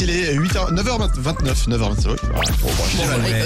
Il est 8h, 9h29, 9h29. Voilà. Bon, je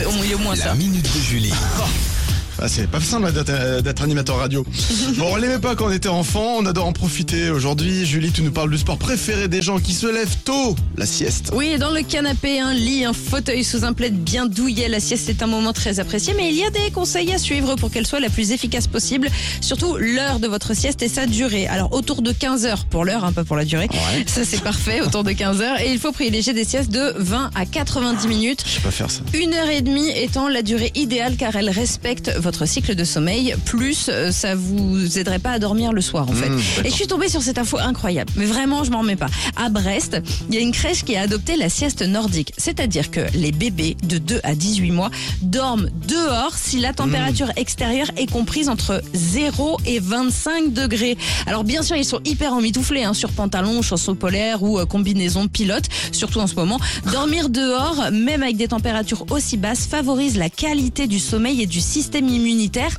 au- il est au moins La ça. minute de Julie. Ah, c'est pas simple d'être, euh, d'être animateur radio. Bon, on l'aimait pas quand on était enfant, on adore en profiter aujourd'hui. Julie, tu nous parles du sport préféré des gens qui se lèvent tôt, la sieste. Oui, dans le canapé, un lit, un fauteuil sous un plaid bien douillet. La sieste est un moment très apprécié, mais il y a des conseils à suivre pour qu'elle soit la plus efficace possible. Surtout l'heure de votre sieste et sa durée. Alors autour de 15 heures pour l'heure, un peu pour la durée. Ouais. Ça c'est parfait, autour de 15 heures. Et il faut privilégier des siestes de 20 à 90 minutes. Je sais pas faire ça. Une heure et demie étant la durée idéale car elle respecte votre cycle de sommeil. Plus, euh, ça vous aiderait pas à dormir le soir en fait. Mmh, d'accord. et je suis tombée sur cette info incroyable. Mais vraiment, je m'en remets pas. À Brest, il y a une crèche qui a adopté la sieste nordique. C'est-à-dire que les bébés de 2 à 18 mois dorment dehors si la température extérieure est comprise entre 0 et 25 degrés. Alors bien sûr, ils sont hyper emmitouflés hein, sur pantalon, chausseaux polaires ou euh, combinaison pilote, surtout en ce moment. Dormir dehors, même avec des températures aussi basses, favorise la qualité du sommeil et du système immunitaire immunitaire.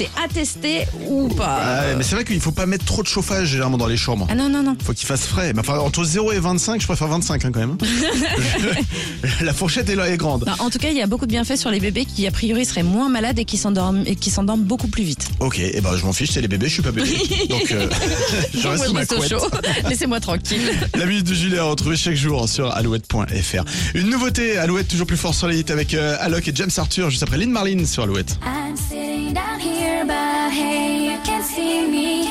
C'est attesté ou pas Ah mais c'est vrai qu'il faut pas mettre trop de chauffage généralement dans les chambres. Ah non, non, non. Faut qu'il fasse frais. Mais enfin, entre 0 et 25, je préfère 25 hein, quand même. la fourchette est là est grande. Non, en tout cas, il y a beaucoup de bienfaits sur les bébés qui, a priori, seraient moins malades et qui s'endorment, et qui s'endorment beaucoup plus vite. Ok, et ben je m'en fiche, c'est les bébés, je suis pas bébé. Donc euh, je reste sous ma couette. Laissez-moi tranquille. La minute de Julie à retrouver chaque jour sur alouette.fr. Une nouveauté, Alouette toujours plus fort sur les hits avec euh, Alok et James Arthur juste après Lynn Marlin sur Alouette. down here, but hey, you can't see me.